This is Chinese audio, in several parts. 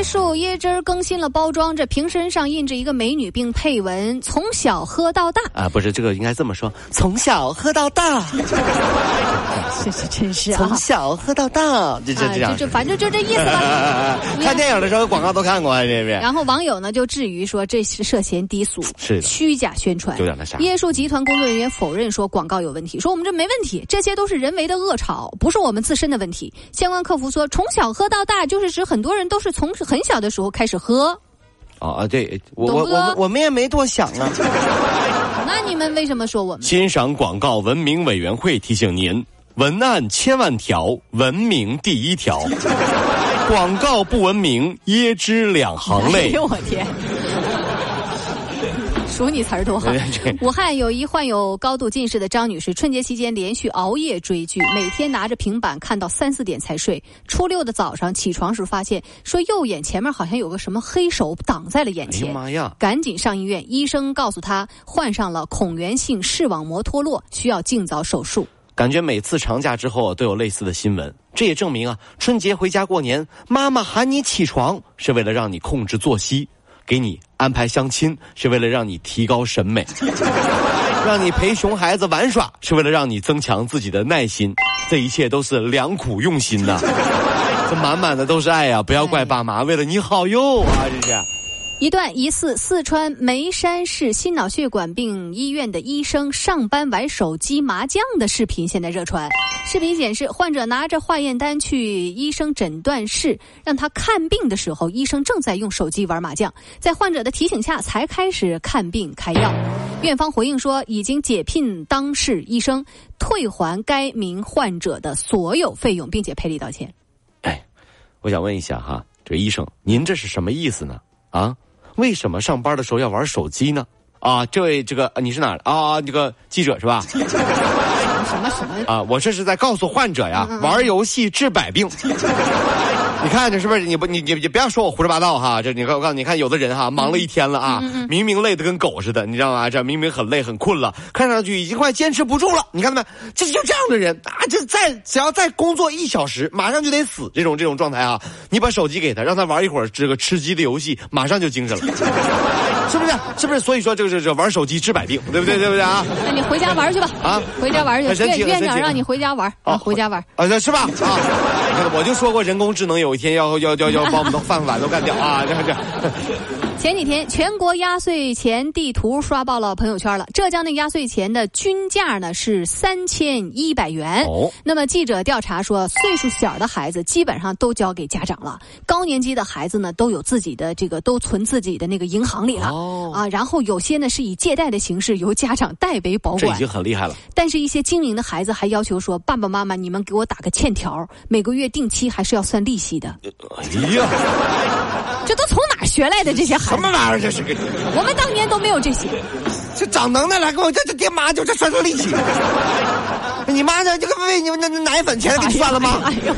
椰树椰汁儿更新了包装，这瓶身上印着一个美女，并配文“从小喝到大”。啊，不是这个应该这么说：“从小喝到大。”这是真是啊！从小喝到大，就这这样，就反正就这意思吧。看电影的时候广告都看过啊，这边。然后网友呢就质疑说这是涉嫌低俗，是虚假宣传。有点那啥。椰树集团工作人员否认说广告有问题，说我们这没问题，这些都是人为的恶炒，不是我们自身的问题。相关客服说，从小喝到大就是指很多人都是从很小的时候开始喝。啊啊，对我我我我们也没多想啊。那你们为什么说我们？欣赏广告文明委员会提醒您。文案千万条，文明第一条。广告不文明，椰汁两行泪。哎呦我天！数你词儿多好。武汉有一患有高度近视的张女士，春节期间连续熬夜追剧，每天拿着平板看到三四点才睡。初六的早上起床时发现，说右眼前面好像有个什么黑手挡在了眼前。哎呀妈呀！赶紧上医院，医生告诉她患上了孔源性视网膜脱落，需要尽早手术。感觉每次长假之后都有类似的新闻，这也证明啊，春节回家过年，妈妈喊你起床是为了让你控制作息，给你安排相亲是为了让你提高审美，让你陪熊孩子玩耍是为了让你增强自己的耐心，这一切都是良苦用心呐，这满满的都是爱呀！不要怪爸妈，为了你好哟啊，这是。一段疑似四川眉山市心脑血管病医院的医生上班玩手机麻将的视频现在热传。视频显示，患者拿着化验单去医生诊断室让他看病的时候，医生正在用手机玩麻将，在患者的提醒下才开始看病开药。院方回应说，已经解聘当事医生，退还该名患者的所有费用，并且赔礼道歉。哎，我想问一下哈，这医生，您这是什么意思呢？啊？为什么上班的时候要玩手机呢？啊，这位这个你是哪啊？这个记者是吧？什么什么啊？我这是在告诉患者呀，玩游戏治百病。你看这是不是？你不你你你不要说我胡说八道哈！这你看我告诉你，看有的人哈，忙了一天了啊，明明累得跟狗似的，你知道吗？这明明很累很困了，看上去已经快坚持不住了。你看到没？这就这样的人啊，这再只要再工作一小时，马上就得死。这种这种状态啊，你把手机给他，让他玩一会儿这个吃鸡的游戏，马上就精神了，是不是？是不是？所以说这个这玩手机治百病，对不对？对不对啊？那你回家玩去吧啊！回家玩去，院院长让你回家玩啊，回家玩啊，是吧？啊，我就说过人工智能有一天要要要要把我们的饭碗都干掉啊！这这。前几天，全国压岁钱地图刷爆了朋友圈了。浙江的压岁钱的均价呢是三千一百元。哦。那么记者调查说，岁数小的孩子基本上都交给家长了，高年级的孩子呢都有自己的这个都存自己的那个银行里了。哦。啊，然后有些呢是以借贷的形式由家长代为保管。这已经很厉害了。但是，一些精明的孩子还要求说：“爸爸妈妈，你们给我打个欠条，每个月定期还是要算利息的。”哎呀，这都从哪学来的这些孩子？什么玩意儿？这是个？我们当年都没有这些。这长能耐了，给我这这爹妈就这算算利息。你妈这这个为你们那奶粉钱给你算了吗？哎呦，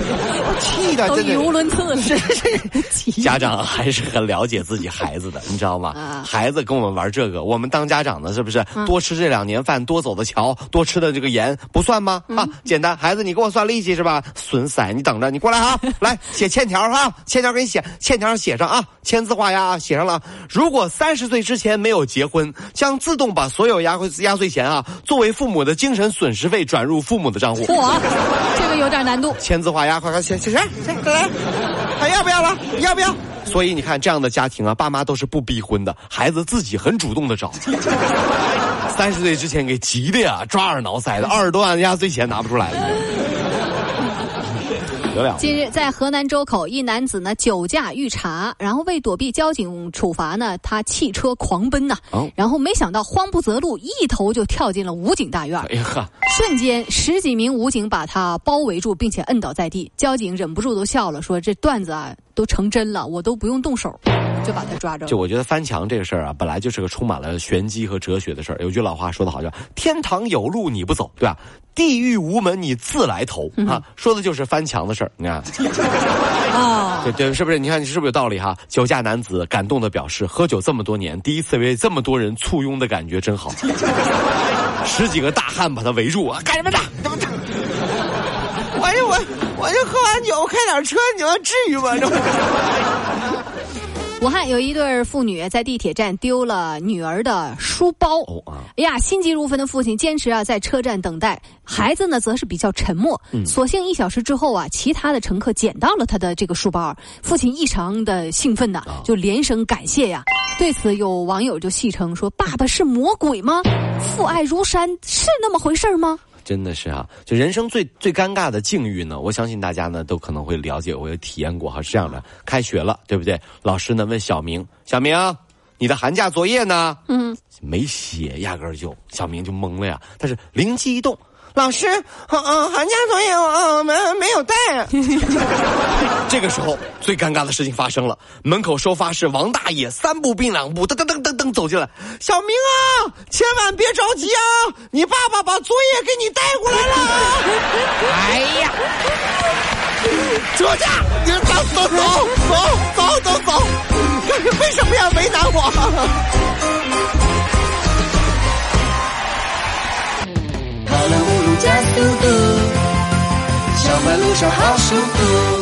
气的，语无伦次了。是是，家长还是很了解自己孩子的，你知道吗？孩子跟我们玩这个，我们当家长的，是不是多吃这两年饭，多走的桥，多吃的这个盐不算吗？啊，简单，孩子你给我算利息是吧？损色，你等着，你过来啊，来写欠条哈，欠条给你写，欠条上写上啊，签字画押啊写上了。如果三十岁之前没有结婚，将自动把所有压岁压岁钱啊，作为父母的精神损失费转入。父母的账户，嚯，这个有点难度。签字画押，快快写写谁？谁来，还要不要了？要不要？所以你看，这样的家庭啊，爸妈都是不逼婚的，孩子自己很主动的找。三十岁之前给急的呀，抓耳挠腮的，二十多万压岁钱拿不出来了。近日，在河南周口，一男子呢酒驾遇查，然后为躲避交警处罚呢，他汽车狂奔呐，然后没想到慌不择路，一头就跳进了武警大院。哎呀，瞬间十几名武警把他包围住，并且摁倒在地。交警忍不住都笑了，说：“这段子啊都成真了，我都不用动手。”就把他抓着。就我觉得翻墙这个事儿啊，本来就是个充满了玄机和哲学的事儿。有句老话说的好，叫“天堂有路你不走”，对吧？地狱无门你自来投啊，说的就是翻墙的事儿。你看，啊，对对，是不是？你看你是不是有道理哈？酒驾男子感动的表示，喝酒这么多年，第一次为这么多人簇拥的感觉真好。十几个大汉把他围住啊，干什么的？我就我我就喝完酒开点车，你们至于吗？这武汉有一对父女在地铁站丢了女儿的书包。哎呀，心急如焚的父亲坚持啊在车站等待，孩子呢则是比较沉默。所幸一小时之后啊，其他的乘客捡到了他的这个书包，父亲异常的兴奋呐，就连声感谢呀。对此，有网友就戏称说：“爸爸是魔鬼吗？父爱如山是那么回事吗？”真的是啊，就人生最最尴尬的境遇呢，我相信大家呢都可能会了解，我也体验过哈。是这样的，开学了，对不对？老师呢问小明：“小明，你的寒假作业呢？”嗯，没写，压根儿就小明就懵了呀。但是灵机一动，老师，嗯啊，寒假作业我没没有带。这个时候最尴尬的事情发生了，门口收发室王大爷三步并两步，噔噔噔噔噔走进来，小明啊，千万别着急啊，你爸爸把作业给你带过来了啊。哎呀，折价，你走走走走走走走，为什么要为难我？跑了五路加速度，小马路上好舒服。